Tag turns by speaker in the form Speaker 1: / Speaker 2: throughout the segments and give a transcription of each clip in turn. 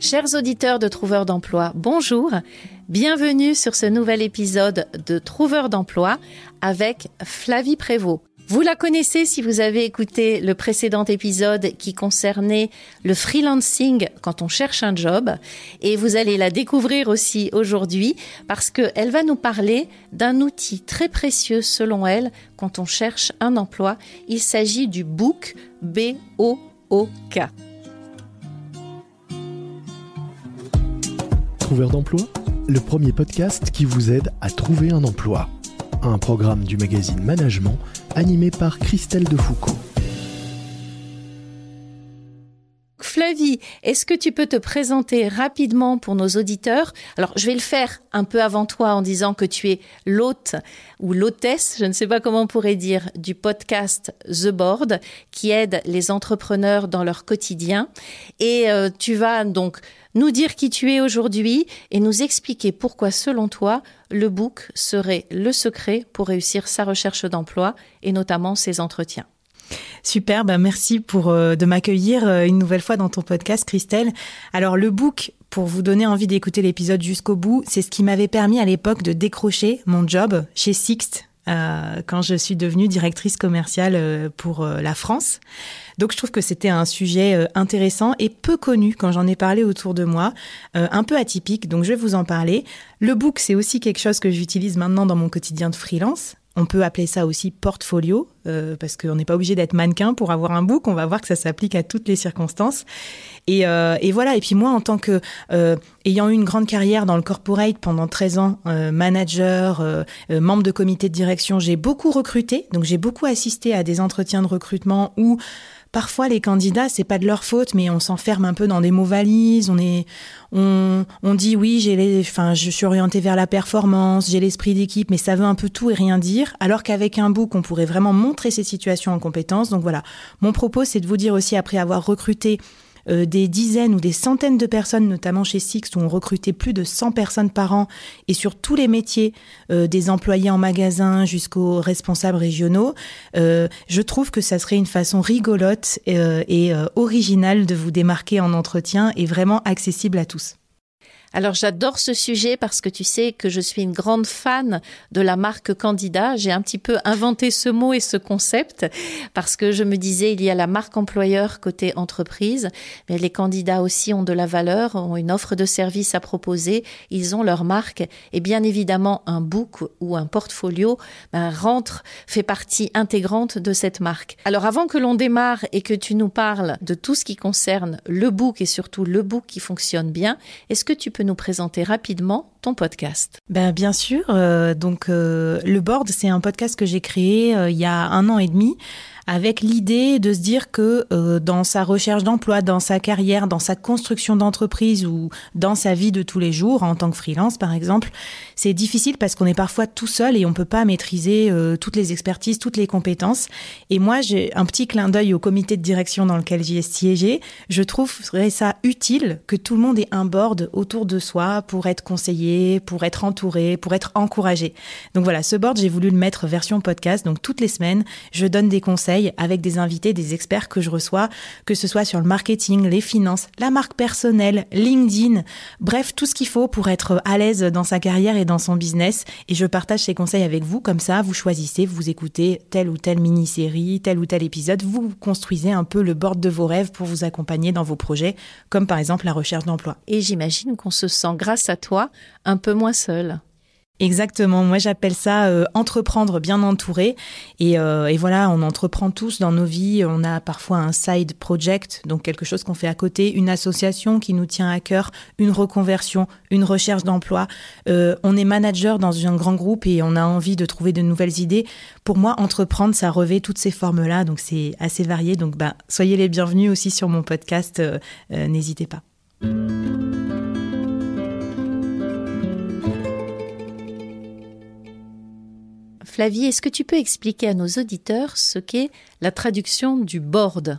Speaker 1: Chers auditeurs de Trouveurs d'emploi, bonjour. Bienvenue sur ce nouvel épisode de Trouveurs d'emploi avec Flavie Prévost. Vous la connaissez si vous avez écouté le précédent épisode qui concernait le freelancing quand on cherche un job. Et vous allez la découvrir aussi aujourd'hui parce qu'elle va nous parler d'un outil très précieux selon elle quand on cherche un emploi. Il s'agit du Book, B-O-O-K.
Speaker 2: Le premier podcast qui vous aide à trouver un emploi. Un programme du magazine Management animé par Christelle Defoucault.
Speaker 1: Flavie, est-ce que tu peux te présenter rapidement pour nos auditeurs? Alors, je vais le faire un peu avant toi en disant que tu es l'hôte ou l'hôtesse, je ne sais pas comment on pourrait dire, du podcast The Board qui aide les entrepreneurs dans leur quotidien. Et euh, tu vas donc nous dire qui tu es aujourd'hui et nous expliquer pourquoi, selon toi, le book serait le secret pour réussir sa recherche d'emploi et notamment ses entretiens.
Speaker 3: Super, ben merci pour euh, de m'accueillir euh, une nouvelle fois dans ton podcast, Christelle. Alors le book, pour vous donner envie d'écouter l'épisode jusqu'au bout, c'est ce qui m'avait permis à l'époque de décrocher mon job chez Sixt euh, quand je suis devenue directrice commerciale pour la France. Donc je trouve que c'était un sujet intéressant et peu connu quand j'en ai parlé autour de moi, un peu atypique, donc je vais vous en parler. Le book, c'est aussi quelque chose que j'utilise maintenant dans mon quotidien de freelance. On peut appeler ça aussi portfolio, euh, parce qu'on n'est pas obligé d'être mannequin pour avoir un book. On va voir que ça s'applique à toutes les circonstances. Et, euh, et, voilà. Et puis moi, en tant que euh, ayant eu une grande carrière dans le corporate pendant 13 ans, euh, manager, euh, membre de comité de direction, j'ai beaucoup recruté. Donc j'ai beaucoup assisté à des entretiens de recrutement où parfois les candidats, c'est pas de leur faute, mais on s'enferme un peu dans des mots valises. On est, on, on dit oui, j'ai les, enfin, je suis orienté vers la performance, j'ai l'esprit d'équipe, mais ça veut un peu tout et rien dire. Alors qu'avec un book, on pourrait vraiment montrer ces situations en compétences. Donc voilà, mon propos, c'est de vous dire aussi après avoir recruté euh, des dizaines ou des centaines de personnes, notamment chez Six, où on recrutait plus de 100 personnes par an, et sur tous les métiers, euh, des employés en magasin jusqu'aux responsables régionaux, euh, je trouve que ça serait une façon rigolote et originale de vous démarquer en entretien et vraiment accessible à tous.
Speaker 1: Alors j'adore ce sujet parce que tu sais que je suis une grande fan de la marque candidat. J'ai un petit peu inventé ce mot et ce concept parce que je me disais il y a la marque employeur côté entreprise, mais les candidats aussi ont de la valeur, ont une offre de service à proposer, ils ont leur marque et bien évidemment un book ou un portfolio ben, rentre, fait partie intégrante de cette marque. Alors avant que l'on démarre et que tu nous parles de tout ce qui concerne le book et surtout le book qui fonctionne bien, est-ce que tu peux nous présenter rapidement ton podcast
Speaker 3: ben, Bien sûr. Euh, donc, euh, Le Board, c'est un podcast que j'ai créé euh, il y a un an et demi avec l'idée de se dire que euh, dans sa recherche d'emploi, dans sa carrière, dans sa construction d'entreprise ou dans sa vie de tous les jours, en tant que freelance par exemple, c'est difficile parce qu'on est parfois tout seul et on peut pas maîtriser euh, toutes les expertises, toutes les compétences. Et moi, j'ai un petit clin d'œil au comité de direction dans lequel j'y ai siégé. Je trouverais ça utile que tout le monde ait un board autour de soi pour être conseillé, pour être entouré, pour être encouragé. Donc voilà, ce board, j'ai voulu le mettre version podcast. Donc toutes les semaines, je donne des conseils avec des invités, des experts que je reçois, que ce soit sur le marketing, les finances, la marque personnelle, LinkedIn, bref, tout ce qu'il faut pour être à l'aise dans sa carrière et dans son business. Et je partage ces conseils avec vous, comme ça, vous choisissez, vous écoutez telle ou telle mini-série, tel ou tel épisode, vous construisez un peu le board de vos rêves pour vous accompagner dans vos projets, comme par exemple la recherche d'emploi.
Speaker 1: Et j'imagine qu'on se sent, grâce à toi, un peu moins seul.
Speaker 3: Exactement. Moi, j'appelle ça euh, entreprendre bien entouré. Et, euh, et, voilà, on entreprend tous dans nos vies. On a parfois un side project, donc quelque chose qu'on fait à côté, une association qui nous tient à cœur, une reconversion, une recherche d'emploi. Euh, on est manager dans un grand groupe et on a envie de trouver de nouvelles idées. Pour moi, entreprendre, ça revêt toutes ces formes-là. Donc, c'est assez varié. Donc, bah, soyez les bienvenus aussi sur mon podcast. N'hésitez pas.
Speaker 1: Est-ce que tu peux expliquer à nos auditeurs ce qu'est la traduction du board?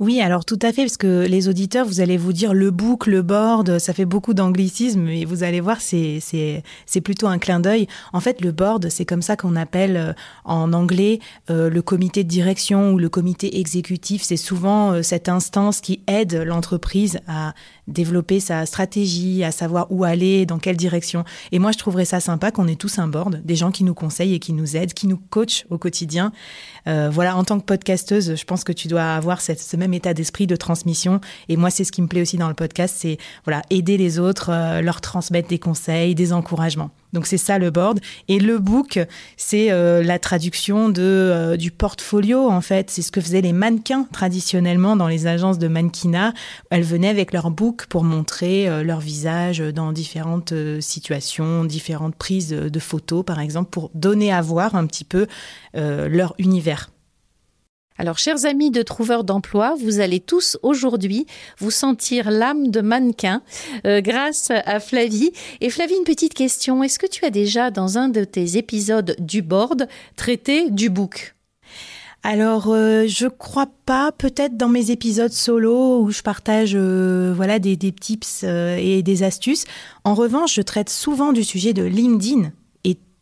Speaker 3: Oui, alors tout à fait, parce que les auditeurs, vous allez vous dire le book, le board, ça fait beaucoup d'anglicisme, et vous allez voir, c'est, c'est, plutôt un clin d'œil. En fait, le board, c'est comme ça qu'on appelle euh, en anglais euh, le comité de direction ou le comité exécutif. C'est souvent euh, cette instance qui aide l'entreprise à développer sa stratégie, à savoir où aller, dans quelle direction. Et moi, je trouverais ça sympa qu'on ait tous un board, des gens qui nous conseillent et qui nous aident, qui nous coachent au quotidien. Euh, voilà, en tant que podcasteuse, je pense que tu dois avoir ce même état d'esprit de transmission. Et moi, c'est ce qui me plaît aussi dans le podcast, c'est voilà aider les autres, euh, leur transmettre des conseils, des encouragements. Donc c'est ça le board. Et le book, c'est euh, la traduction euh, du portfolio, en fait. C'est ce que faisaient les mannequins traditionnellement dans les agences de mannequinat. Elles venaient avec leur book pour montrer euh, leur visage dans différentes situations, différentes prises de photos, par exemple, pour donner à voir un petit peu leur univers.
Speaker 1: Alors, chers amis de trouveurs d'emploi, vous allez tous aujourd'hui vous sentir l'âme de mannequin euh, grâce à Flavie. Et Flavie, une petite question. Est-ce que tu as déjà, dans un de tes épisodes du board, traité du book
Speaker 3: alors, euh, je crois pas. Peut-être dans mes épisodes solo où je partage, euh, voilà, des, des tips et des astuces. En revanche, je traite souvent du sujet de LinkedIn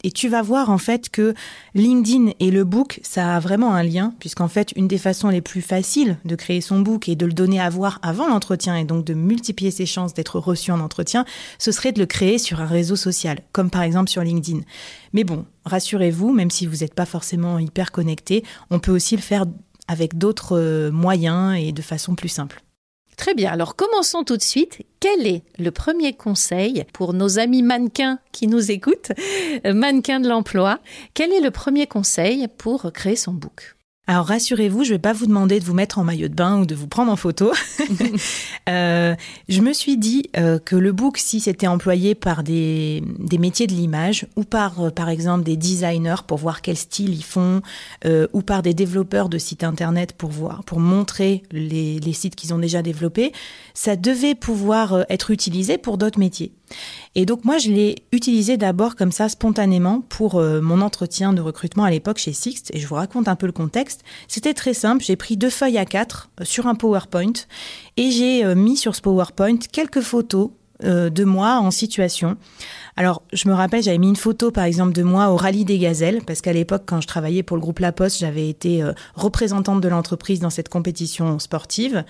Speaker 3: et tu vas voir en fait que LinkedIn et le book, ça a vraiment un lien, puisqu'en fait, une des façons les plus faciles de créer son book et de le donner à voir avant l'entretien et donc de multiplier ses chances d'être reçu en entretien, ce serait de le créer sur un réseau social, comme par exemple sur LinkedIn. Mais bon, rassurez-vous, même si vous n'êtes pas forcément hyper connecté, on peut aussi le faire avec d'autres euh, moyens et de façon plus simple.
Speaker 1: Très bien, alors commençons tout de suite. Quel est le premier conseil pour nos amis mannequins qui nous écoutent, euh, mannequins de l'emploi? Quel est le premier conseil pour créer son book?
Speaker 3: Alors rassurez-vous, je ne vais pas vous demander de vous mettre en maillot de bain ou de vous prendre en photo. euh, je me suis dit euh, que le book, si c'était employé par des, des métiers de l'image ou par, euh, par exemple, des designers pour voir quel style ils font, ou par des développeurs de sites internet pour voir, pour montrer les, les sites qu'ils ont déjà développés, ça devait pouvoir être utilisé pour d'autres métiers. Et donc moi, je l'ai utilisé d'abord comme ça spontanément pour euh, mon entretien de recrutement à l'époque chez Sixt. Et je vous raconte un peu le contexte. C'était très simple. J'ai pris deux feuilles à quatre euh, sur un PowerPoint et j'ai euh, mis sur ce PowerPoint quelques photos de moi en situation. Alors, je me rappelle, j'avais mis une photo, par exemple, de moi au rallye des gazelles, parce qu'à l'époque, quand je travaillais pour le groupe La Poste, j'avais été euh, représentante de l'entreprise dans cette compétition sportive,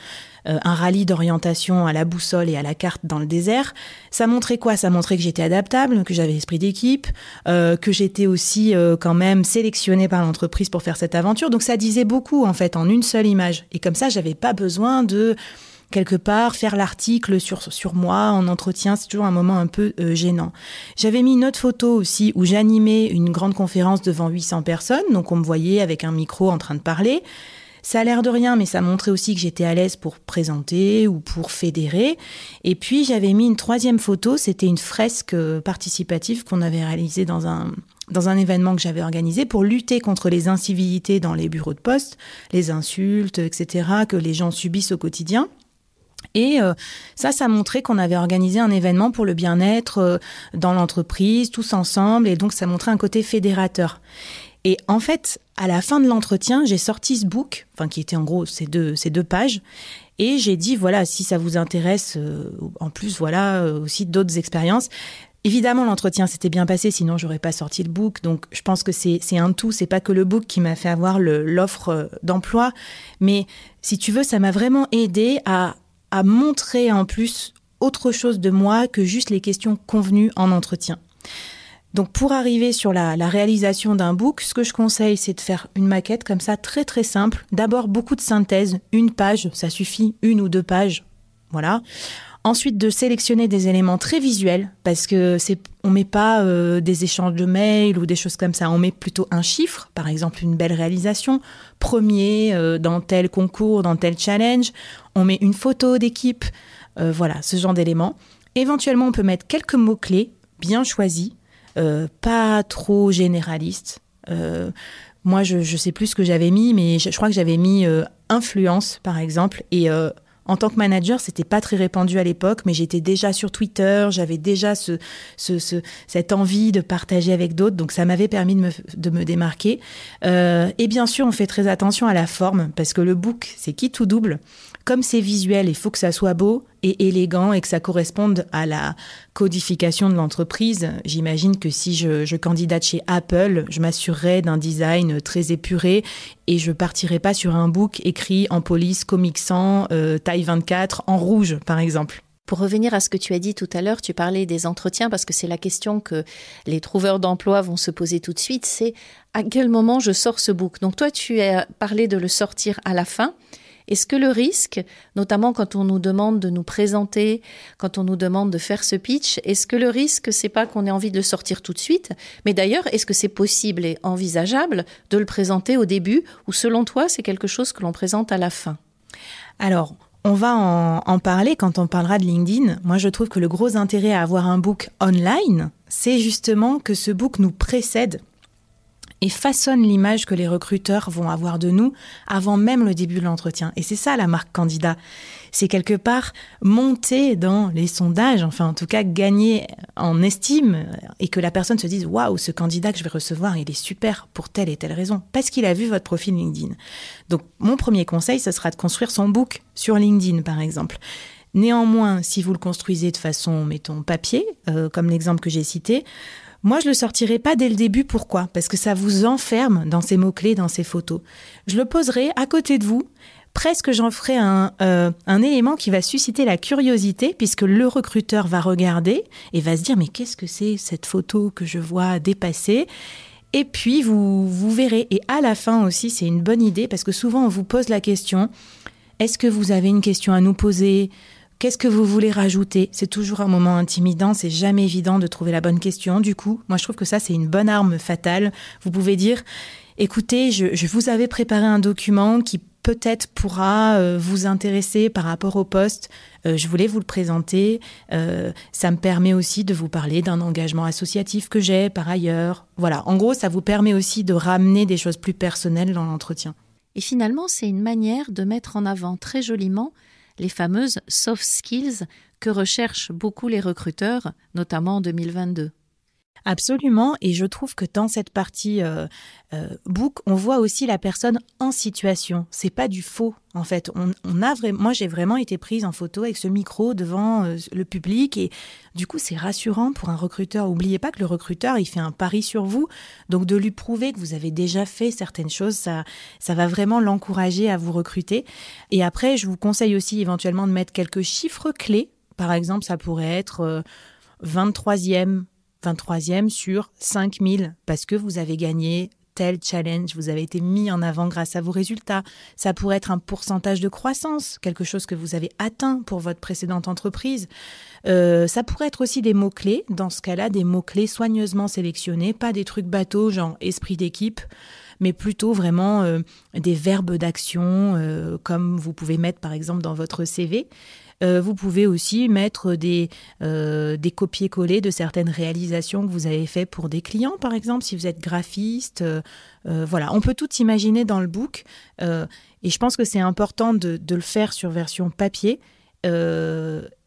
Speaker 3: euh, un rallye d'orientation à la boussole et à la carte dans le désert. Ça montrait quoi? Ça montrait que j'étais adaptable, que j'avais esprit d'équipe, euh, que j'étais aussi quand même sélectionnée par l'entreprise pour faire cette aventure. Donc, ça disait beaucoup, en fait, en une seule image. Et comme ça, j'avais pas besoin de quelque part, faire l'article sur, sur moi en entretien, c'est toujours un moment un peu euh, gênant. J'avais mis une autre photo aussi où j'animais une grande conférence devant 800 personnes, donc on me voyait avec un micro en train de parler. Ça a l'air de rien, mais ça montrait aussi que j'étais à l'aise pour présenter ou pour fédérer. Et puis j'avais mis une troisième photo, c'était une fresque participative qu'on avait réalisée dans un, dans un événement que j'avais organisé pour lutter contre les incivilités dans les bureaux de poste, les insultes, etc., que les gens subissent au quotidien. Et euh, ça, ça montrait qu'on avait organisé un événement pour le bien-être euh, dans l'entreprise, tous ensemble, et donc ça montrait un côté fédérateur. Et en fait, à la fin de l'entretien, j'ai sorti ce book, enfin qui était en gros ces deux, ces deux pages, et j'ai dit voilà, si ça vous intéresse, euh, en plus voilà aussi d'autres expériences. Évidemment, l'entretien s'était bien passé, sinon j'aurais pas sorti le book. Donc, je pense que c'est un tout. C'est pas que le book qui m'a fait avoir l'offre d'emploi, mais si tu veux, ça m'a vraiment aidé à à montrer en plus autre chose de moi que juste les questions convenues en entretien. Donc pour arriver sur la, réalisation d'un book, ce que je conseille, c'est de faire une maquette comme ça, très très simple. D'abord beaucoup de synthèse, une page, ça suffit, une ou deux pages, voilà. Ensuite de sélectionner des éléments très visuels, parce que c'est, on met pas euh, des échanges de mails ou des choses comme ça, on met plutôt un chiffre, par exemple une belle réalisation, premier euh, dans tel concours, dans tel challenge on met une photo d'équipe, euh, voilà, ce genre d'éléments. Éventuellement, on peut mettre quelques mots-clés bien choisis, pas trop généralistes. Moi, je ne sais plus ce que j'avais mis, mais je, crois que j'avais mis influence, par exemple, et En tant que manager, c'était pas très répandu à l'époque, mais j'étais déjà sur Twitter, j'avais déjà ce, ce, cette envie de partager avec d'autres, donc ça m'avait permis de me, de me démarquer. Euh, et bien sûr, on fait très attention à la forme, parce que le book, c'est qui tout double? Comme c'est visuel, il faut que ça soit beau et élégant et que ça corresponde à la codification de l'entreprise. J'imagine que si je, candidate chez Apple, je m'assurerai d'un design très épuré et je partirai pas sur un book écrit en police, Comic Sans, euh, taille 24, en rouge, par exemple.
Speaker 1: Pour revenir à ce que tu as dit tout à l'heure, tu parlais des entretiens parce que c'est la question que les trouveurs d'emploi vont se poser tout de suite, c'est à quel moment je sors ce book. Donc toi, tu as parlé de le sortir à la fin. Est-ce que le risque, notamment quand on nous demande de nous présenter, quand on nous demande de faire ce pitch, est-ce que le risque, c'est pas qu'on ait envie de le sortir tout de suite? Mais d'ailleurs, est-ce que c'est possible et envisageable de le présenter au début ou selon toi, c'est quelque chose que l'on présente à la fin?
Speaker 3: Alors, on va en, en, parler quand on parlera de LinkedIn. Moi, je trouve que le gros intérêt à avoir un book online, c'est justement que ce book nous précède et façonne l'image que les recruteurs vont avoir de nous avant même le début de l'entretien. Et c'est ça la marque candidat. C'est quelque part monter dans les sondages, enfin en tout cas gagner en estime et que la personne se dise waouh, ce candidat que je vais recevoir, il est super pour telle et telle raison parce qu'il a vu votre profil LinkedIn. Donc mon premier conseil, ce sera de construire son book sur LinkedIn par exemple. Néanmoins, si vous le construisez de façon, mettons, papier, euh, comme l'exemple que j'ai cité, moi, je le sortirai pas dès le début. Pourquoi? Parce que ça vous enferme dans ces mots-clés, dans ces photos. Je le poserai à côté de vous. Presque j'en ferai un, euh, un élément qui va susciter la curiosité puisque le recruteur va regarder et va se dire mais qu'est-ce que c'est cette photo que je vois dépasser? Et puis vous, vous verrez. Et à la fin aussi, c'est une bonne idée parce que souvent on vous pose la question est-ce que vous avez une question à nous poser? Qu'est-ce que vous voulez rajouter? C'est toujours un moment intimidant, c'est jamais évident de trouver la bonne question. Du coup, moi je trouve que ça c'est une bonne arme fatale. Vous pouvez dire, écoutez, je, vous avais préparé un document qui peut-être pourra euh, vous intéresser par rapport au poste. Euh, je voulais vous le présenter. Euh, ça me permet aussi de vous parler d'un engagement associatif que j'ai par ailleurs. Voilà, en gros, ça vous permet aussi de ramener des choses plus personnelles dans l'entretien.
Speaker 1: Et finalement, c'est une manière de mettre en avant très joliment les fameuses soft skills que recherchent beaucoup les recruteurs, notamment en 2022.
Speaker 3: Absolument, et je trouve que dans cette partie euh, euh, book, on voit aussi la personne en situation. C'est pas du faux, en fait. On, a moi, j'ai vraiment été prise en photo avec ce micro devant euh, le public, et du coup, c'est rassurant pour un recruteur. Oubliez pas que le recruteur, il fait un pari sur vous, donc de lui prouver que vous avez déjà fait certaines choses, ça, ça va vraiment l'encourager à vous recruter. Et après, je vous conseille aussi éventuellement de mettre quelques chiffres clés. Par exemple, ça pourrait être 23e 23e sur 5000 parce que vous avez gagné tel challenge, vous avez été mis en avant grâce à vos résultats. Ça pourrait être un pourcentage de croissance, quelque chose que vous avez atteint pour votre précédente entreprise. Euh, ça pourrait être aussi des mots-clés, dans ce cas-là, des mots-clés soigneusement sélectionnés, pas des trucs bateaux, genre esprit d'équipe, mais plutôt vraiment euh, des verbes d'action, euh, comme vous pouvez mettre par exemple dans votre CV. Euh, vous pouvez aussi mettre des, euh, des copier-coller de certaines réalisations que vous avez fait pour des clients, par exemple, si vous êtes graphiste. Euh, voilà, on peut tout imaginer dans le book. et je pense que c'est important de, de, le faire sur version papier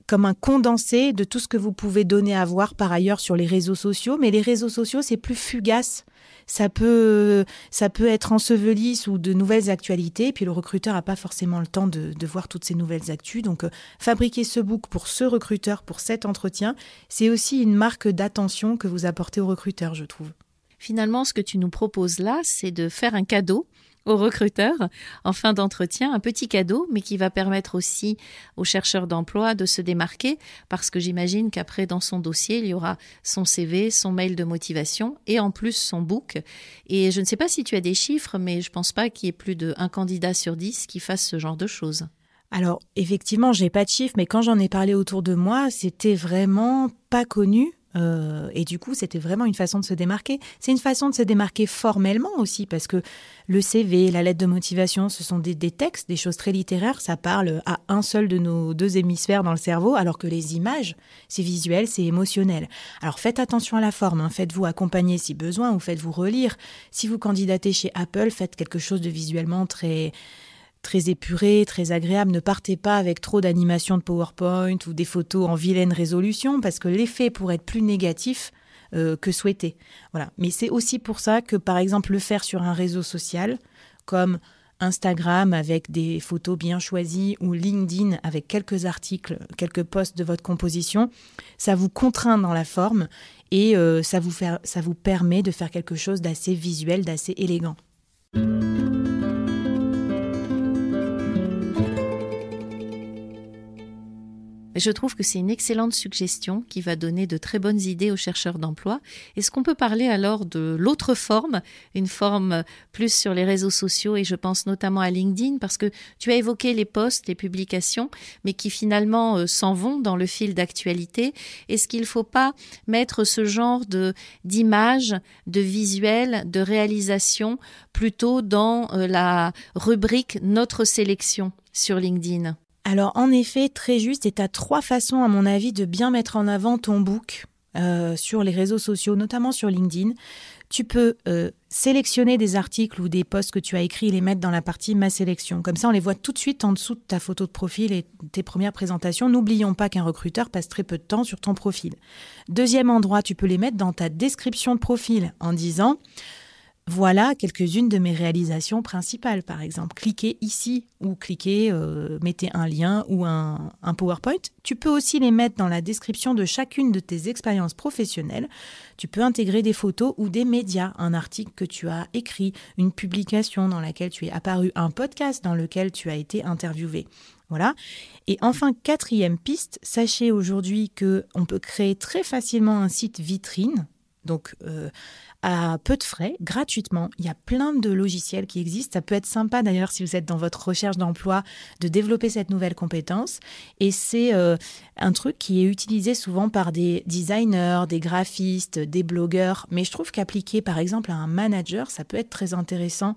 Speaker 3: comme un condensé de tout ce que vous pouvez donner à voir par ailleurs sur les réseaux sociaux. Mais les réseaux sociaux, c'est plus fugace ça peut, ça peut être enseveli sous de nouvelles actualités, puis le recruteur n'a pas forcément le temps de, voir toutes ces nouvelles actus. Donc, euh, fabriquer ce book pour ce recruteur, pour cet entretien, c'est aussi une marque d'attention que vous apportez au recruteur, je trouve.
Speaker 1: Finalement, ce que tu nous proposes là, c'est de faire un cadeau aux recruteurs en fin d'entretien, un petit cadeau, mais qui va permettre aussi aux chercheurs d'emploi de se démarquer, parce que j'imagine qu'après, dans son dossier, il y aura son CV, son mail de motivation et en plus son book. Et je ne sais pas si tu as des chiffres, mais je pense pas qu'il y ait plus d'un candidat sur dix qui fasse ce genre de choses.
Speaker 3: Alors, effectivement, j'ai pas de chiffres, mais quand j'en ai parlé autour de moi, c'était vraiment pas connu. Euh, et du coup, c'était vraiment une façon de se démarquer. C'est une façon de se démarquer formellement aussi, parce que le CV, la lettre de motivation, ce sont des, textes, des choses très littéraires. Ça parle à un seul de nos deux hémisphères dans le cerveau, alors que les images, c'est visuel, c'est émotionnel. Alors faites attention à la forme. Hein. Faites-vous accompagner si besoin ou faites-vous relire. Si vous candidatez chez Apple, faites quelque chose de visuellement très très épuré, très agréable. Ne partez pas avec trop d'animations de PowerPoint ou des photos en vilaine résolution parce que l'effet pourrait être plus négatif euh, que souhaité. Voilà. Mais c'est aussi pour ça que, par exemple, le faire sur un réseau social comme Instagram avec des photos bien choisies ou LinkedIn avec quelques articles, quelques posts de votre composition, ça vous contraint dans la forme et euh, ça, vous ça vous permet de faire quelque chose d'assez visuel, d'assez élégant.
Speaker 1: Je trouve que c'est une excellente suggestion qui va donner de très bonnes idées aux chercheurs d'emploi. Est-ce qu'on peut parler alors de l'autre forme, une forme plus sur les réseaux sociaux et je pense notamment à LinkedIn parce que tu as évoqué les posts, les publications, mais qui finalement euh, s'en vont dans le fil d'actualité. Est-ce qu'il ne faut pas mettre ce genre de d'images, de visuels, de réalisations plutôt dans euh, la rubrique notre sélection sur LinkedIn?
Speaker 3: Alors en effet, très juste, et tu as trois façons à mon avis de bien mettre en avant ton book euh, sur les réseaux sociaux, notamment sur LinkedIn. Tu peux euh, sélectionner des articles ou des posts que tu as écrits et les mettre dans la partie Ma sélection. Comme ça, on les voit tout de suite en dessous de ta photo de profil et tes premières présentations. N'oublions pas qu'un recruteur passe très peu de temps sur ton profil. Deuxième endroit, tu peux les mettre dans ta description de profil en disant voilà quelques-unes de mes réalisations principales, par exemple. Cliquez ici ou cliquez, euh, mettez un lien ou un, PowerPoint. Tu peux aussi les mettre dans la description de chacune de tes expériences professionnelles. Tu peux intégrer des photos ou des médias, un article que tu as écrit, une publication dans laquelle tu es apparu, un podcast dans lequel tu as été interviewé. Voilà. Et enfin, quatrième piste, sachez aujourd'hui que on peut créer très facilement un site vitrine. Donc, euh, à peu de frais, gratuitement. Il y a plein de logiciels qui existent. Ça peut être sympa d'ailleurs si vous êtes dans votre recherche d'emploi de développer cette nouvelle compétence. Et c'est euh, un truc qui est utilisé souvent par des designers, des graphistes, des blogueurs. Mais je trouve qu'appliqué par exemple à un manager, ça peut être très intéressant.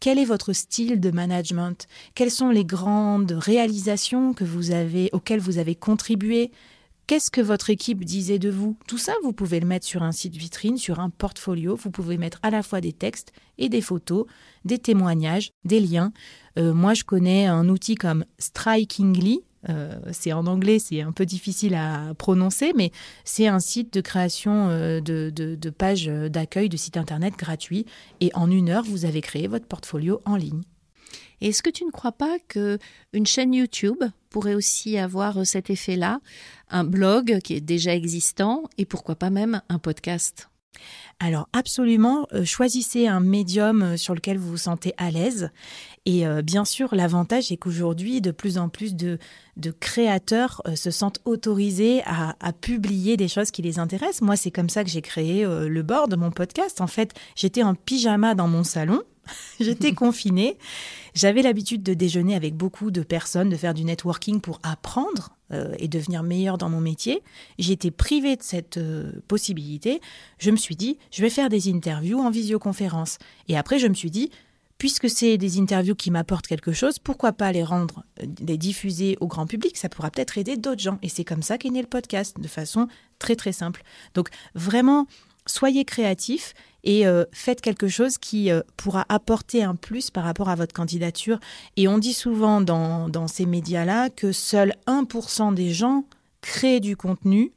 Speaker 3: Quel est votre style de management? Quelles sont les grandes réalisations que vous avez, auxquelles vous avez contribué? Qu'est-ce que votre équipe disait de vous? Tout ça, vous pouvez le mettre sur un site vitrine, sur un portfolio. Vous pouvez mettre à la fois des textes et des photos, des témoignages, des liens. Euh, moi, je connais un outil comme Strikingly. Euh, c'est en anglais, c'est un peu difficile à prononcer, mais c'est un site de création euh, de, de pages d'accueil de site internet gratuit. Et en une heure, vous avez créé votre portfolio en ligne.
Speaker 1: Est-ce que tu ne crois pas que une chaîne YouTube pourrait aussi avoir euh, cet effet-là, un blog qui est déjà existant et pourquoi pas même un podcast?
Speaker 3: Alors absolument, euh, choisissez un médium euh, sur lequel vous vous sentez à l'aise. Et bien sûr, l'avantage est qu'aujourd'hui, de plus en plus de, créateurs se sentent autorisés à, à, publier des choses qui les intéressent. Moi, c'est comme ça que j'ai créé le board de mon podcast. En fait, j'étais en pyjama dans mon salon J'étais confinée. J'avais l'habitude de déjeuner avec beaucoup de personnes, de faire du networking pour apprendre euh, et devenir meilleure dans mon métier. J'étais privée de cette euh, possibilité. Je me suis dit, je vais faire des interviews en visioconférence. Et après, je me suis dit, puisque c'est des interviews qui m'apportent quelque chose, pourquoi pas les rendre, euh, les diffuser au grand public? Ça pourra peut-être aider d'autres gens. Et c'est comme ça qu'est né le podcast, de façon très très simple. Donc vraiment, soyez créatifs et euh, faites quelque chose qui euh, pourra apporter un plus par rapport à votre candidature. Et on dit souvent dans, ces médias-là que seul 1% des gens créent du contenu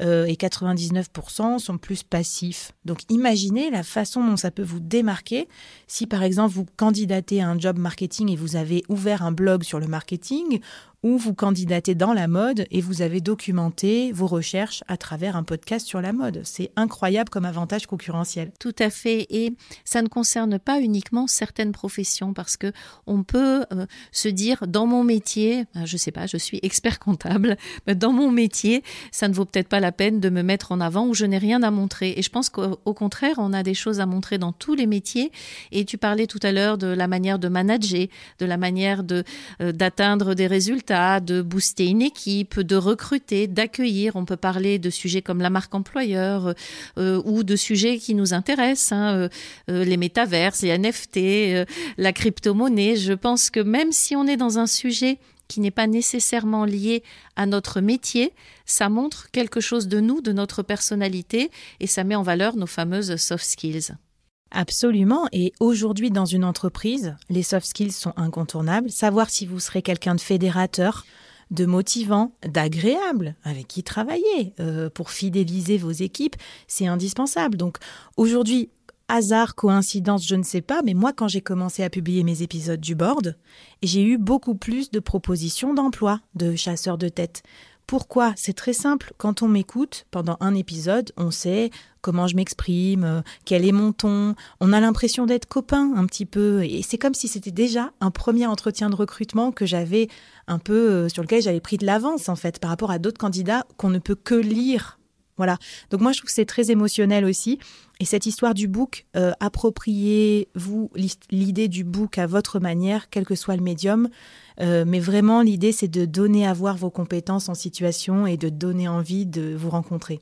Speaker 3: euh, et 99% sont plus passifs. Donc imaginez la façon dont ça peut vous démarquer si par exemple vous candidatez à un job marketing et vous avez ouvert un blog sur le marketing ou vous candidatez dans la mode et vous avez documenté vos recherches à travers un podcast sur la mode. C'est incroyable comme avantage concurrentiel.
Speaker 1: Tout à fait. Et ça ne concerne pas uniquement certaines professions parce que on peut euh, se dire dans mon métier, euh, je sais pas, je suis expert comptable, mais dans mon métier, ça ne vaut peut-être pas la peine de me mettre en avant ou je n'ai rien à montrer. Et je pense qu'au contraire, on a des choses à montrer dans tous les métiers. Et tu parlais tout à l'heure de la manière de manager, de la manière de euh, d'atteindre des résultats de booster une équipe, de recruter, d'accueillir. On peut parler de sujets comme la marque employeur euh, ou de sujets qui nous intéressent, hein, euh, euh, les métaverses, les NFT, la crypto-monnaie. Je pense que même si on est dans un sujet qui n'est pas nécessairement lié à notre métier, ça montre quelque chose de nous, de notre personnalité, et ça met en valeur nos fameuses soft skills.
Speaker 3: Absolument. Et aujourd'hui, dans une entreprise, les soft skills sont incontournables. Savoir si vous serez quelqu'un de fédérateur, de motivant, d'agréable, avec qui travailler euh, pour fidéliser vos équipes, c'est indispensable. Donc aujourd'hui, hasard, coïncidence, je ne sais pas, mais moi, quand j'ai commencé à publier mes épisodes du board, j'ai eu beaucoup plus de propositions d'emploi de chasseurs de tête. Pourquoi C'est très simple. Quand on m'écoute pendant un épisode, on sait comment je m'exprime, euh, quel est mon ton. On a l'impression d'être copain un petit peu. Et c'est comme si c'était déjà un premier entretien de recrutement que j'avais un peu, euh, sur lequel j'avais pris de l'avance en fait par rapport à d'autres candidats qu'on ne peut que lire. Voilà. Donc moi je trouve que c'est très émotionnel aussi. Et cette histoire du book, euh, appropriez-vous l'idée du book à votre manière, quel que soit le médium. Euh, mais vraiment, l'idée, c'est de donner à voir vos compétences en situation et de donner envie de vous rencontrer.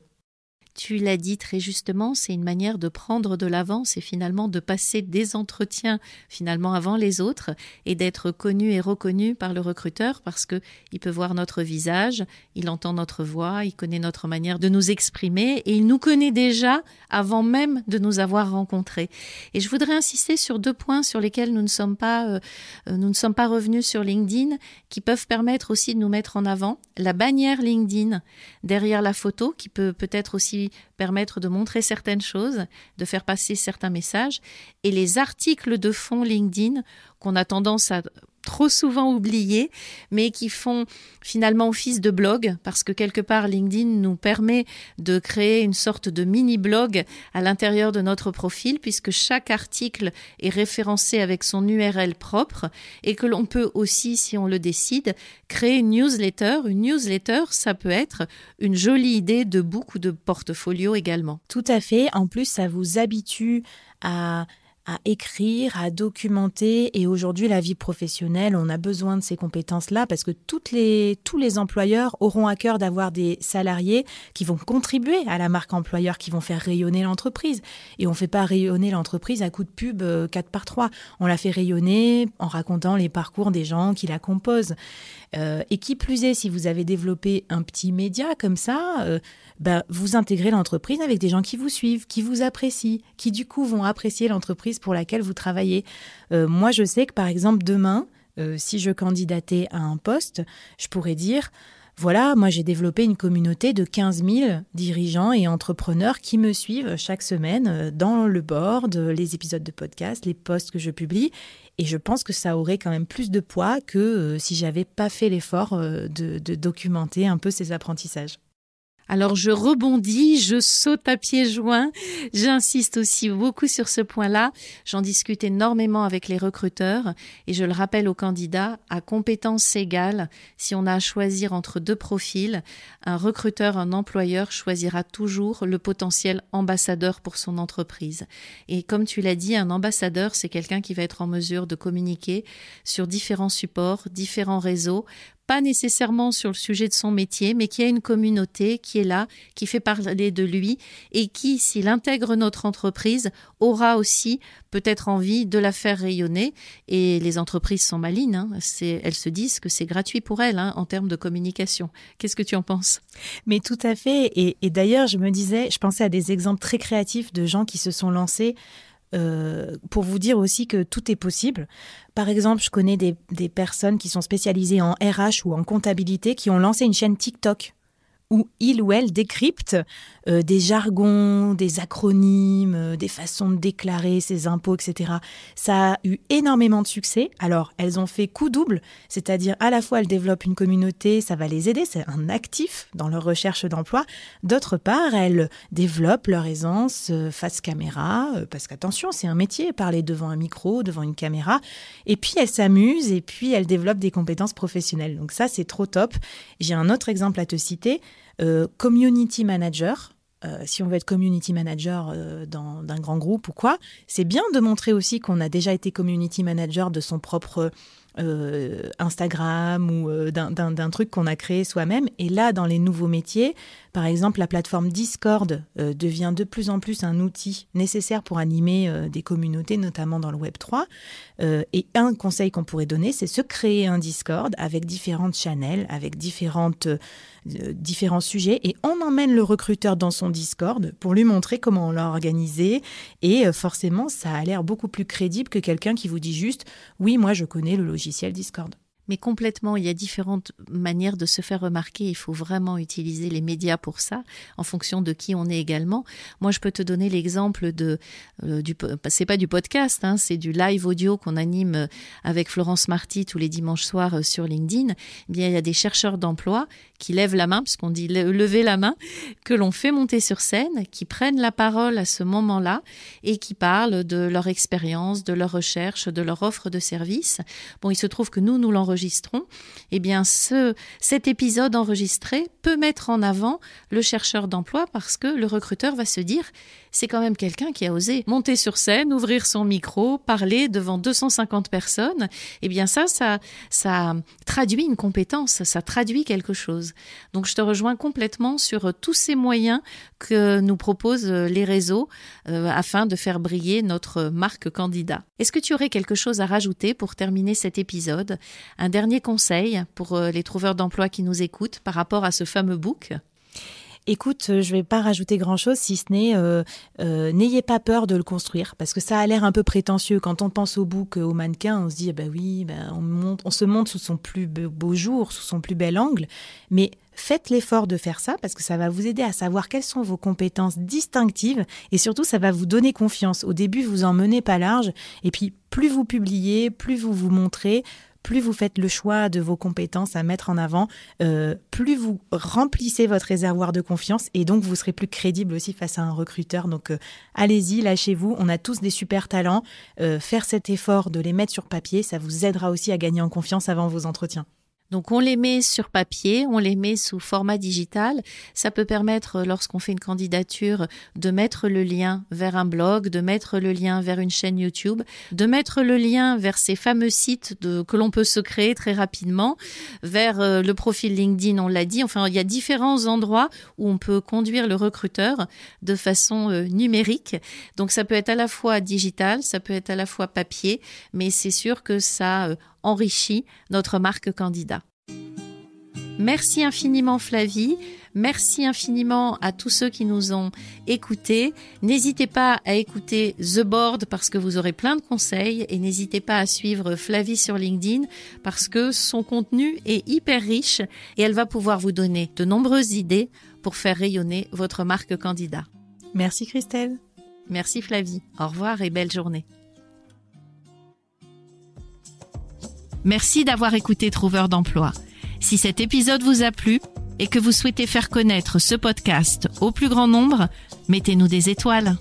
Speaker 1: Tu l'as dit très justement, c'est une manière de prendre de l'avance et finalement de passer des entretiens finalement avant les autres et d'être connu et reconnu par le recruteur parce que il peut voir notre visage, il entend notre voix, il connaît notre manière de nous exprimer et il nous connaît déjà avant même de nous avoir rencontrés. Et je voudrais insister sur deux points sur lesquels nous ne sommes pas euh, nous ne sommes pas revenus sur LinkedIn qui peuvent permettre aussi de nous mettre en avant la bannière LinkedIn derrière la photo qui peut peut-être aussi permettre de montrer certaines choses, de faire passer certains messages, et les articles de fond LinkedIn qu'on a tendance à trop souvent oubliés, mais qui font finalement office de blog, parce que quelque part LinkedIn nous permet de créer une sorte de mini-blog à l'intérieur de notre profil, puisque chaque article est référencé avec son URL propre, et que l'on peut aussi, si on le décide, créer une newsletter. Une newsletter, ça peut être une jolie idée de book ou de portfolio également.
Speaker 3: Tout à fait. En plus, ça vous habitue à à écrire, à documenter. Et aujourd'hui, la vie professionnelle, on a besoin de ces compétences-là parce que toutes les, tous les employeurs auront à cœur d'avoir des salariés qui vont contribuer à la marque employeur, qui vont faire rayonner l'entreprise. Et on ne fait pas rayonner l'entreprise à coup de pub 4 euh, par 3. On la fait rayonner en racontant les parcours des gens qui la composent. Euh, et qui plus est, si vous avez développé un petit média comme ça, euh, ben, vous intégrez l'entreprise avec des gens qui vous suivent, qui vous apprécient, qui du coup vont apprécier l'entreprise pour laquelle vous travaillez. Euh, moi, je sais que par exemple, demain, si je candidatais à un poste, je pourrais dire, voilà, moi j'ai développé une communauté de 15 000 dirigeants et entrepreneurs qui me suivent chaque semaine dans le board, les épisodes de podcast, les posts que je publie. Et je pense que ça aurait quand même plus de poids que euh, si j'avais pas fait l'effort euh, de, de documenter un peu ces apprentissages.
Speaker 1: Alors je rebondis, je saute à pieds joints. J'insiste aussi beaucoup sur ce point-là. J'en discute énormément avec les recruteurs et je le rappelle aux candidats, à compétences égales, si on a à choisir entre deux profils, un recruteur, un employeur choisira toujours le potentiel ambassadeur pour son entreprise. Et comme tu l'as dit, un ambassadeur, c'est quelqu'un qui va être en mesure de communiquer sur différents supports, différents réseaux pas nécessairement sur le sujet de son métier, mais qui a une communauté qui est là, qui fait parler de lui et qui, s'il intègre notre entreprise, aura aussi peut-être envie de la faire rayonner. Et les entreprises sont malines, hein. elles se disent que c'est gratuit pour elles hein, en termes de communication. Qu'est-ce que tu en penses?
Speaker 3: Mais tout à fait. Et, et d'ailleurs, je me disais, je pensais à des exemples très créatifs de gens qui se sont lancés euh, pour vous dire aussi que tout est possible. Par exemple, je connais des, des, personnes qui sont spécialisées en RH ou en comptabilité qui ont lancé une chaîne TikTok où il ou elle décrypte euh, des jargons, des acronymes, euh, des façons de déclarer ses impôts, etc. Ça a eu énormément de succès. Alors, elles ont fait coup double, c'est-à-dire à la fois elles développent une communauté, ça va les aider, c'est un actif dans leur recherche d'emploi. D'autre part, elles développent leur aisance euh, face caméra, parce qu'attention, c'est un métier, parler devant un micro, devant une caméra. Et puis elles s'amusent et puis elles développent des compétences professionnelles. Donc ça, c'est trop top. J'ai un autre exemple à te citer. Community manager, euh, si on veut être community manager euh, d'un grand groupe ou quoi, c'est bien de montrer aussi qu'on a déjà été community manager de son propre euh, Instagram ou d'un truc qu'on a créé soi-même. Et là, dans les nouveaux métiers, Par exemple, la plateforme Discord euh, devient de plus en plus un outil nécessaire pour animer euh, des communautés, notamment dans le Web 3. Euh, et un conseil qu'on pourrait donner, c'est se créer un Discord avec différentes channels, avec différents sujets, et on emmène le recruteur dans son Discord pour lui montrer comment on l'a organisé. Et forcément, ça a l'air beaucoup plus crédible que quelqu'un qui vous dit juste, oui, moi je connais le logiciel Discord
Speaker 1: mais complètement. Il y a différentes manières de se faire remarquer. Il faut vraiment utiliser les médias pour ça, en fonction de qui on est également. Moi, je peux te donner l'exemple de euh, du. C'est pas du podcast, hein, c'est du live audio qu'on anime euh, avec Florence Marty tous les dimanches soirs euh, sur LinkedIn. Eh bien, il y a des chercheurs d'emploi qui lèvent la main, puisqu'on dit lever la main, que l'on fait monter sur scène, qui prennent la parole à ce moment-là et qui parlent de leur expérience, de leur recherche, de leur offre de service. Bon, il se trouve que nous, nous l'enregistrons enregistrons, eh bien ce, cet épisode enregistré peut mettre en avant le chercheur d'emploi parce que le recruteur va se dire c'est quand même quelqu'un qui a osé monter sur scène, ouvrir son micro, parler devant 250 personnes. Eh bien ça, ça, ça traduit une compétence, ça traduit quelque chose. Donc je te rejoins complètement sur tous ces moyens que nous proposent les réseaux euh, afin de faire briller notre marque candidat. Est-ce que tu aurais quelque chose à rajouter pour terminer cet épisode? Dernier conseil pour euh, les trouveurs d'emploi qui nous écoutent par rapport à ce fameux book?
Speaker 3: Écoute, euh, je vais pas rajouter grand-chose si ce n'est euh, n'ayez pas peur de le construire parce que ça a l'air un peu prétentieux. Quand on pense au bouc, au mannequin, on se dit bah oui, bah, on, on se monte sous son plus beau jour, sous son plus bel angle, mais faites l'effort de faire ça parce que ça va vous aider à savoir quelles sont vos compétences distinctives et surtout ça va vous donner confiance. Au début, vous en menez pas large et puis plus vous publiez, plus vous vous montrez, plus vous faites le choix de vos compétences à mettre en avant, euh, plus vous remplissez votre réservoir de confiance et donc vous serez plus crédible aussi face à un recruteur. Donc euh, allez-y, lâchez-vous. On a tous des super talents. Euh, faire cet effort de les mettre sur papier, ça vous aidera aussi à gagner en confiance avant vos entretiens.
Speaker 1: Donc on les met sur papier, on les met sous format digital. Ça peut permettre, lorsqu'on fait une candidature, de mettre le lien vers un blog, de mettre le lien vers une chaîne YouTube, de mettre le lien vers ces fameux sites de, que l'on peut se créer très rapidement, vers euh, le profil LinkedIn, on l'a dit. Enfin, il y a différents endroits où on peut conduire le recruteur de façon euh, numérique. Donc ça peut être à la fois digital, ça peut être à la fois papier, mais c'est sûr que ça euh, enrichit notre marque candidat. Merci infiniment Flavie, merci infiniment à tous ceux qui nous ont écoutés. N'hésitez pas à écouter The Board parce que vous aurez plein de conseils et n'hésitez pas à suivre Flavie sur LinkedIn parce que son contenu est hyper riche et elle va pouvoir vous donner de nombreuses idées pour faire rayonner votre marque candidat.
Speaker 3: Merci Christelle.
Speaker 1: Merci Flavie. Au revoir et belle journée. Merci d'avoir écouté Trouveur d'emploi. Si cet épisode vous a plu et que vous souhaitez faire connaître ce podcast au plus grand nombre, mettez-nous des étoiles.